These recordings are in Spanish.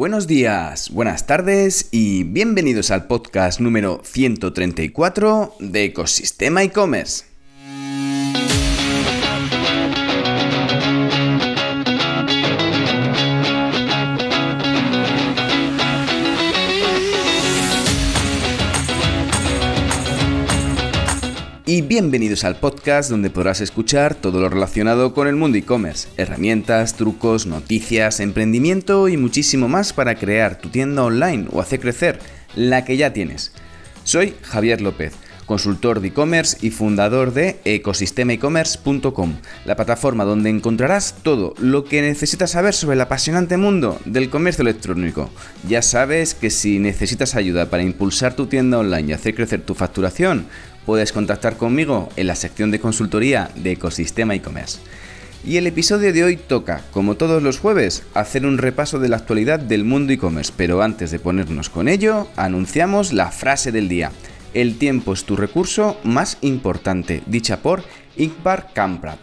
Buenos días, buenas tardes y bienvenidos al podcast número 134 de Ecosistema e-commerce. Bienvenidos al podcast donde podrás escuchar todo lo relacionado con el mundo e-commerce, herramientas, trucos, noticias, emprendimiento y muchísimo más para crear tu tienda online o hacer crecer la que ya tienes. Soy Javier López, consultor de e-commerce y fundador de ecosistemaecommerce.com, la plataforma donde encontrarás todo lo que necesitas saber sobre el apasionante mundo del comercio electrónico. Ya sabes que si necesitas ayuda para impulsar tu tienda online y hacer crecer tu facturación, puedes contactar conmigo en la sección de consultoría de Ecosistema e-commerce. Y el episodio de hoy toca, como todos los jueves, hacer un repaso de la actualidad del mundo e-commerce, pero antes de ponernos con ello, anunciamos la frase del día. El tiempo es tu recurso más importante, dicha por Ingvar Kamprad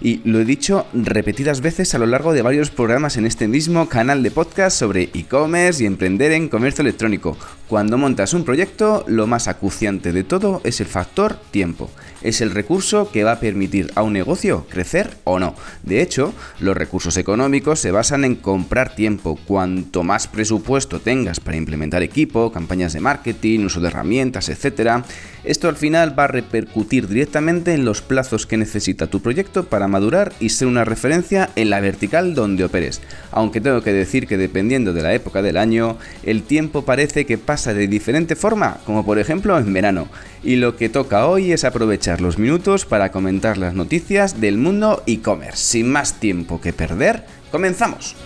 y lo he dicho repetidas veces a lo largo de varios programas en este mismo canal de podcast sobre e-commerce y emprender en comercio electrónico. Cuando montas un proyecto, lo más acuciante de todo es el factor tiempo. Es el recurso que va a permitir a un negocio crecer o no. De hecho, los recursos económicos se basan en comprar tiempo. Cuanto más presupuesto tengas para implementar equipo, campañas de marketing, uso de herramientas, etc., esto al final va a repercutir directamente en los plazos que necesita tu proyecto para madurar y ser una referencia en la vertical donde operes. Aunque tengo que decir que dependiendo de la época del año, el tiempo parece que pasa de diferente forma, como por ejemplo en verano. Y lo que toca hoy es aprovechar los minutos para comentar las noticias del mundo e-commerce. Sin más tiempo que perder, comenzamos.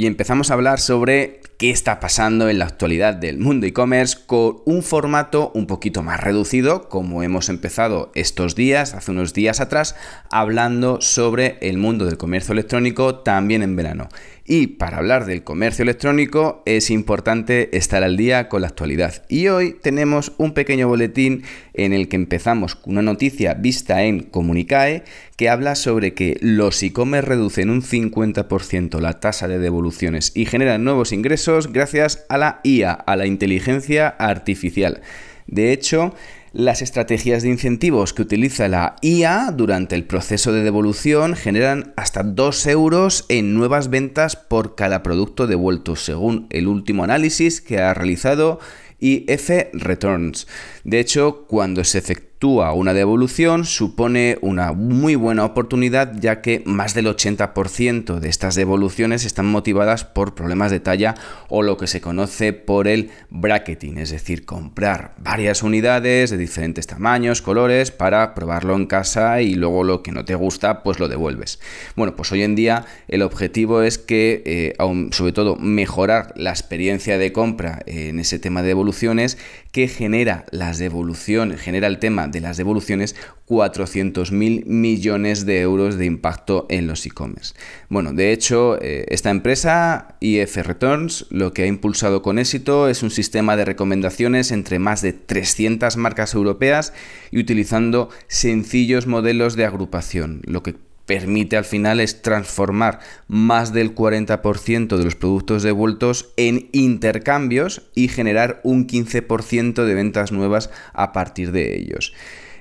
Y empezamos a hablar sobre qué está pasando en la actualidad del mundo e-commerce con un formato un poquito más reducido, como hemos empezado estos días, hace unos días atrás, hablando sobre el mundo del comercio electrónico también en verano. Y para hablar del comercio electrónico es importante estar al día con la actualidad. Y hoy tenemos un pequeño boletín en el que empezamos con una noticia vista en Comunicae que habla sobre que los e-commerce reducen un 50% la tasa de devoluciones y generan nuevos ingresos gracias a la IA, a la inteligencia artificial. De hecho, las estrategias de incentivos que utiliza la IA durante el proceso de devolución generan hasta 2 euros en nuevas ventas por cada producto devuelto, según el último análisis que ha realizado IF Returns. De hecho, cuando se efectúa una devolución supone una muy buena oportunidad ya que más del 80% de estas devoluciones están motivadas por problemas de talla o lo que se conoce por el bracketing, es decir, comprar varias unidades de diferentes tamaños, colores para probarlo en casa y luego lo que no te gusta pues lo devuelves. Bueno, pues hoy en día el objetivo es que eh, sobre todo mejorar la experiencia de compra en ese tema de devoluciones que genera las devoluciones, genera el tema de las devoluciones 400.000 millones de euros de impacto en los e-commerce. Bueno, de hecho, eh, esta empresa, IF Returns, lo que ha impulsado con éxito es un sistema de recomendaciones entre más de 300 marcas europeas y utilizando sencillos modelos de agrupación, lo que permite al final es transformar más del 40% de los productos devueltos en intercambios y generar un 15% de ventas nuevas a partir de ellos.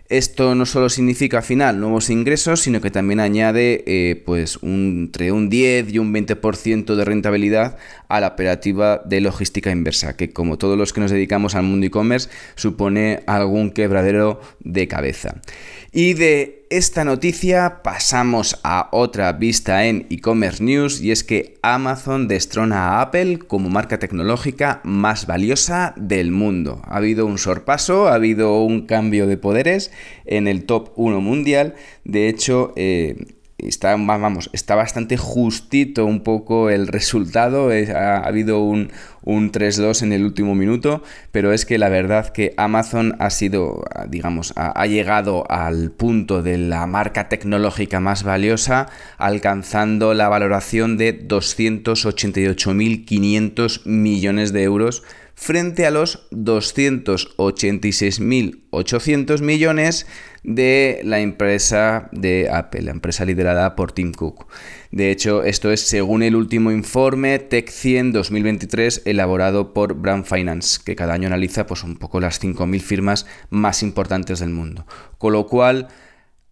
Esto no solo significa al final nuevos ingresos, sino que también añade eh, pues entre un 10 y un 20% de rentabilidad a la operativa de logística inversa, que como todos los que nos dedicamos al mundo e-commerce supone algún quebradero de cabeza. Y de esta noticia pasamos a otra vista en e-commerce news y es que Amazon destrona a Apple como marca tecnológica más valiosa del mundo. Ha habido un sorpaso, ha habido un cambio de poderes en el top 1 mundial. De hecho, eh, está, vamos, está bastante justito un poco el resultado. ha, habido un, un 3-2 en el último minuto, pero es que la verdad que Amazon ha sido, digamos, ha, llegado al punto de la marca tecnológica más valiosa, alcanzando la valoración de 288.500 millones de euros frente a los 286.800 millones de la empresa de Apple, la empresa liderada por Tim Cook. De hecho, esto es según el último informe Tech 100 2023 elaborado por Brand Finance, que cada año analiza pues, un poco las 5.000 firmas más importantes del mundo. Con lo cual,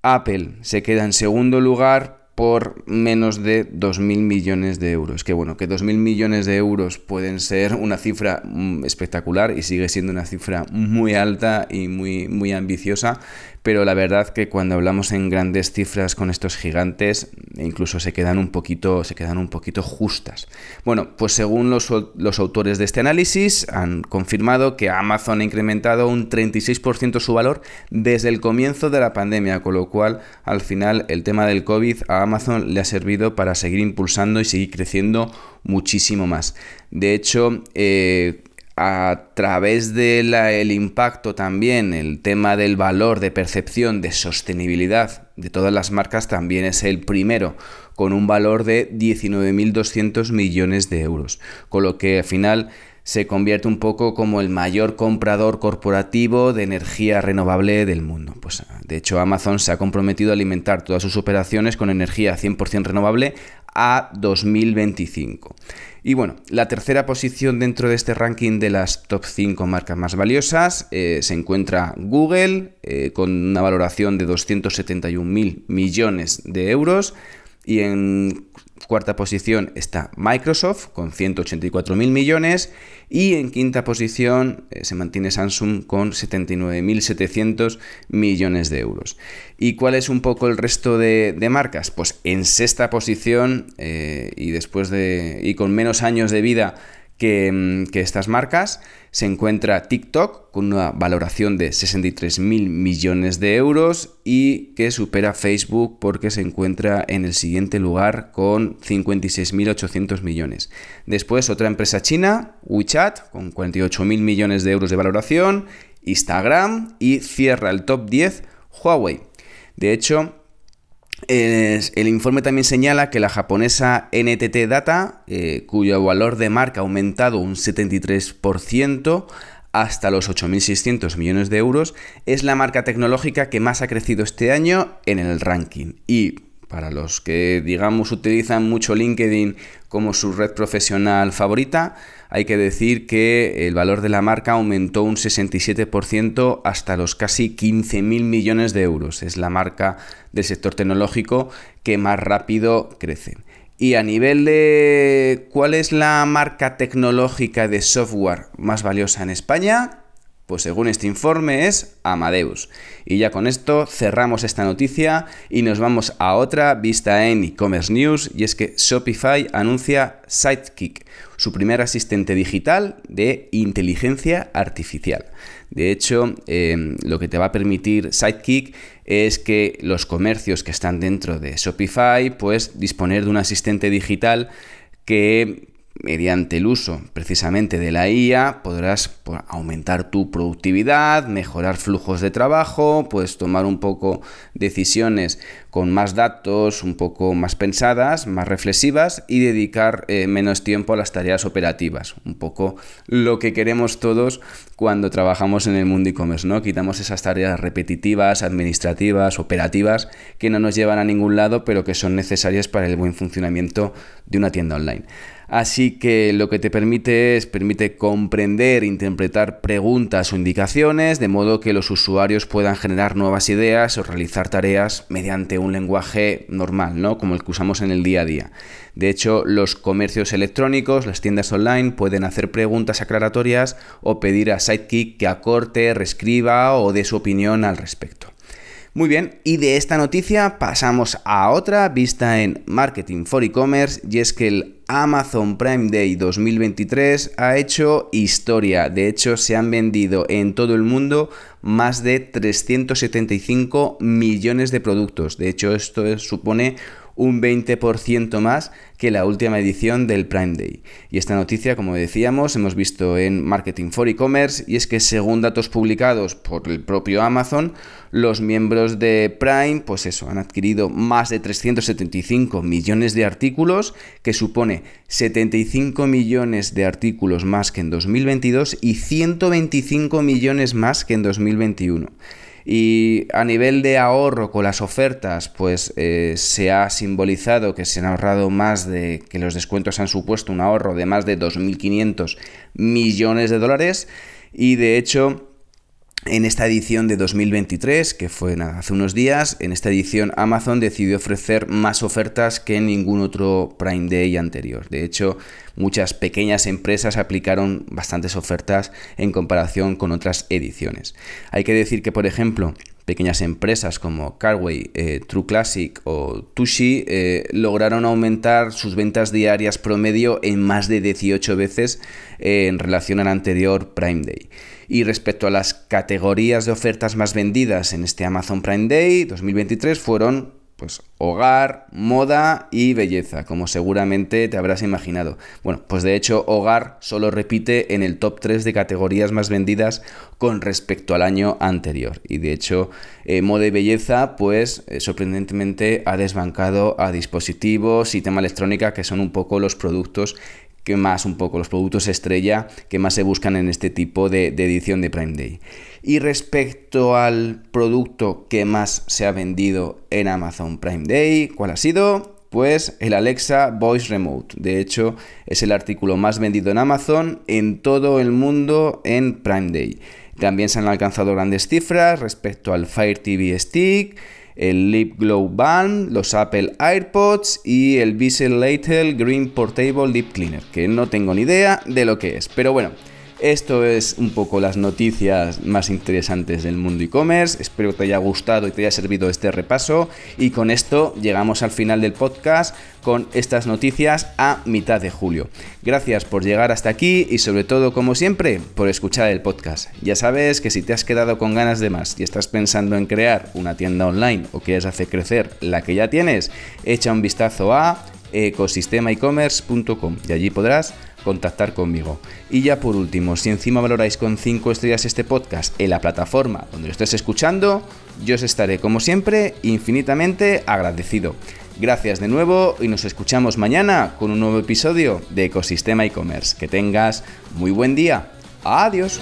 Apple se queda en segundo lugar por menos de 2.000 millones de euros. Que bueno, que 2.000 millones de euros pueden ser una cifra mm, espectacular y sigue siendo una cifra muy alta y muy, muy ambiciosa, pero la verdad que cuando hablamos en grandes cifras con estos gigantes, incluso se quedan un poquito, se quedan un poquito justas. Bueno, pues según los, autores de este análisis, han confirmado que Amazon ha incrementado un 36% su valor desde el comienzo de la pandemia, con lo cual al final el tema del COVID a Amazon le ha servido para seguir impulsando y seguir creciendo muchísimo más. De hecho, eh, a través del impacto también, el tema del valor de percepción de sostenibilidad de todas las marcas también es el primero, con un valor de 19.200 millones de euros. Con lo que al final se convierte un poco como el mayor comprador corporativo de energía renovable del mundo. Pues, de hecho, Amazon se ha comprometido a alimentar todas sus operaciones con energía 100% renovable a 2025. Y bueno, la tercera posición dentro de este ranking de las top 5 marcas más valiosas eh, se encuentra Google eh, con una valoración de 271 mil millones de euros. Y en cuarta posición está Microsoft con 184 mil millones. Y en quinta posición eh, se mantiene Samsung con 79.700 millones de euros. ¿Y cuál es un poco el resto de, marcas? Pues en sexta posición y después de. y con menos años de vida Mm, que, estas marcas se encuentra TikTok con una valoración de 63 mil millones de euros y que supera Facebook porque se encuentra en el siguiente lugar con 56.800 millones. Después otra empresa china, WeChat, con 48 mil millones de euros de valoración, Instagram y cierra el top 10 Huawei. De hecho, el informe también señala que la japonesa NTT Data, eh, cuyo valor de marca ha aumentado un 73% hasta los 8.600 millones de euros, es la marca tecnológica que más ha crecido este año en el ranking. Para los que, digamos, utilizan mucho LinkedIn como su red profesional favorita, hay que decir que el valor de la marca aumentó un 67% hasta los casi 15.000 millones de euros. Es la marca del sector tecnológico que más rápido crece. Y a nivel de cuál es la marca tecnológica de software más valiosa en España, pues según este informe es Amadeus. Y ya con esto cerramos esta noticia y nos vamos a otra vista en e-commerce news y es que Shopify anuncia Sidekick, su primer asistente digital de inteligencia artificial. De hecho, em, lo que te va a permitir Sidekick es que los comercios que están dentro de Shopify, pues disponer de un asistente digital que mediante el uso precisamente de la IA podrás pues, aumentar tu productividad, mejorar flujos de trabajo, puedes tomar un poco decisiones con más datos, un poco más pensadas, más reflexivas y dedicar eh, menos tiempo a las tareas operativas. Un poco lo que queremos todos cuando trabajamos en el mundo e-commerce, ¿no? Quitamos esas tareas repetitivas, administrativas, operativas que no nos llevan a ningún lado, pero que son necesarias para el buen funcionamiento de una tienda online. Así que lo que te permite es permite comprender, interpretar preguntas o indicaciones, de modo que los usuarios puedan generar nuevas ideas o realizar tareas mediante un lenguaje normal, ¿no? Como el que usamos en el día a día. De hecho, los comercios electrónicos, las tiendas online, pueden hacer preguntas aclaratorias o pedir a Sidekick que acorte, reescriba o dé su opinión al respecto. Muy bien, y de esta noticia pasamos a otra vista en Marketing for E-Commerce y es que el Amazon Prime Day 2023 ha hecho historia. De hecho, se han vendido en todo el mundo más de 375 millones de productos. De hecho, esto supone un 20% más que la última edición del Prime Day. Y esta noticia, como decíamos, hemos visto en Marketing for E-Commerce y es que según datos publicados por el propio Amazon, los miembros de Prime, pues eso, han adquirido más de 375 millones de artículos, que supone 75 millones de artículos más que en 2022 y 125 millones más que en 2021. Y a nivel de ahorro con las ofertas, pues eh, se ha simbolizado que se han ahorrado más de, que los descuentos han supuesto un ahorro de más de 2.500 millones de dólares. Y de hecho, en esta edición de 2023, que fue hace unos días, en esta edición Amazon decidió ofrecer más ofertas que en ningún otro Prime Day anterior. De hecho, muchas pequeñas empresas aplicaron bastantes ofertas en comparación con otras ediciones. Hay que decir que, por ejemplo, pequeñas empresas como Carway, eh, True Classic o Tushi eh, lograron aumentar sus ventas diarias promedio en más de 18 veces eh, en relación al anterior Prime Day. Y respecto a las categorías de ofertas más vendidas en este Amazon Prime Day 2023 fueron pues hogar, moda y belleza, como seguramente te habrás imaginado. Bueno, pues de hecho hogar solo repite en el top 3 de categorías más vendidas con respecto al año anterior. Y de hecho eh, moda y belleza pues eh, sorprendentemente ha desbancado a dispositivos y tema electrónica que son un poco los productos que más un poco los productos estrella que más se buscan en este tipo de, edición de Prime Day. Y respecto al producto que más se ha vendido en Amazon Prime Day, ¿cuál ha sido? Pues el Alexa Voice Remote. De hecho, es el artículo más vendido en Amazon en todo el mundo en Prime Day. También se han alcanzado grandes cifras respecto al Fire TV Stick, el Lip Glow Band, los Apple AirPods y el Visual Latel Green Portable Lip Cleaner, que no tengo ni idea de lo que es. Pero bueno, esto es un poco las noticias más interesantes del mundo e-commerce. Espero que te haya gustado y te haya servido este repaso. Y con esto llegamos al final del podcast con estas noticias a mitad de julio. Gracias por llegar hasta aquí y sobre todo, como siempre, por escuchar el podcast. Ya sabes que si te has quedado con ganas de más y estás pensando en crear una tienda online o quieres hacer crecer la que ya tienes, echa un vistazo a ecosistemaecommerce.com y allí podrás contactar conmigo. Y ya por último, si encima valoráis con 5 estrellas este podcast en la plataforma donde lo estés escuchando, yo os estaré como siempre infinitamente agradecido. Gracias de nuevo y nos escuchamos mañana con un nuevo episodio de Ecosistema e-commerce. Que tengas muy buen día. Adiós.